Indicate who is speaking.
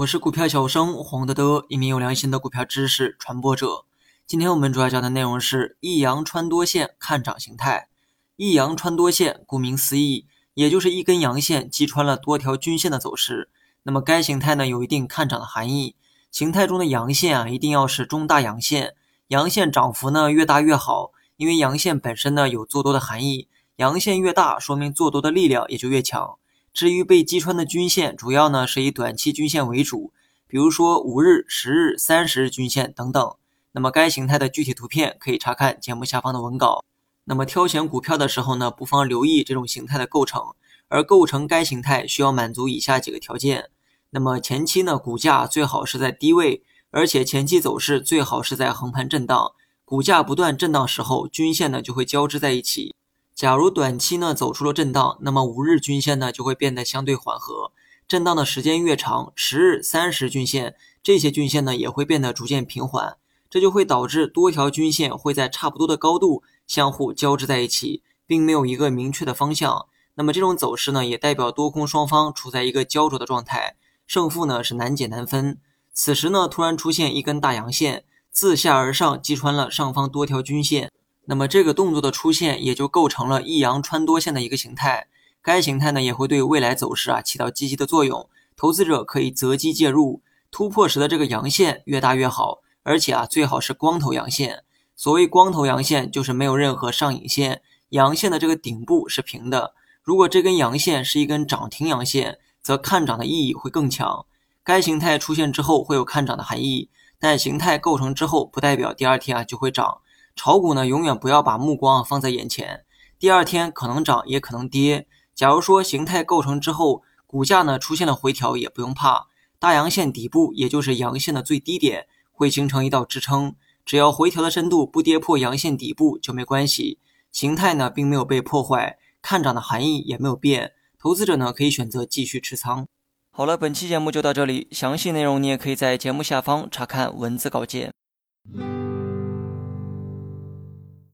Speaker 1: 我是股票小生黄德德，一名有良心的股票知识传播者。今天我们主要讲的内容是一阳穿多线看涨形态。一阳穿多线，顾名思义，也就是一根阳线击穿了多条均线的走势。那么该形态呢，有一定看涨的含义。形态中的阳线啊，一定要是中大阳线，阳线涨幅呢越大越好，因为阳线本身呢有做多的含义，阳线越大，说明做多的力量也就越强。至于被击穿的均线，主要呢是以短期均线为主，比如说五日、十日、三十日均线等等。那么该形态的具体图片可以查看节目下方的文稿。那么挑选股票的时候呢，不妨留意这种形态的构成，而构成该形态需要满足以下几个条件。那么前期呢，股价最好是在低位，而且前期走势最好是在横盘震荡，股价不断震荡时候，均线呢就会交织在一起。假如短期呢走出了震荡，那么五日均线呢就会变得相对缓和。震荡的时间越长，十日、三十均线这些均线呢也会变得逐渐平缓，这就会导致多条均线会在差不多的高度相互交织在一起，并没有一个明确的方向。那么这种走势呢也代表多空双方处在一个焦灼的状态，胜负呢是难解难分。此时呢突然出现一根大阳线，自下而上击穿了上方多条均线。那么这个动作的出现，也就构成了一阳穿多线的一个形态。该形态呢，也会对未来走势啊起到积极的作用。投资者可以择机介入，突破时的这个阳线越大越好，而且啊最好是光头阳线。所谓光头阳线，就是没有任何上影线，阳线的这个顶部是平的。如果这根阳线是一根涨停阳线，则看涨的意义会更强。该形态出现之后会有看涨的含义，但形态构成之后不代表第二天啊就会涨。炒股呢，永远不要把目光放在眼前，第二天可能涨也可能跌。假如说形态构成之后，股价呢出现了回调，也不用怕，大阳线底部也就是阳线的最低点，会形成一道支撑，只要回调的深度不跌破阳线底部就没关系。形态呢并没有被破坏，看涨的含义也没有变，投资者呢可以选择继续持仓。好了，本期节目就到这里，详细内容你也可以在节目下方查看文字稿件。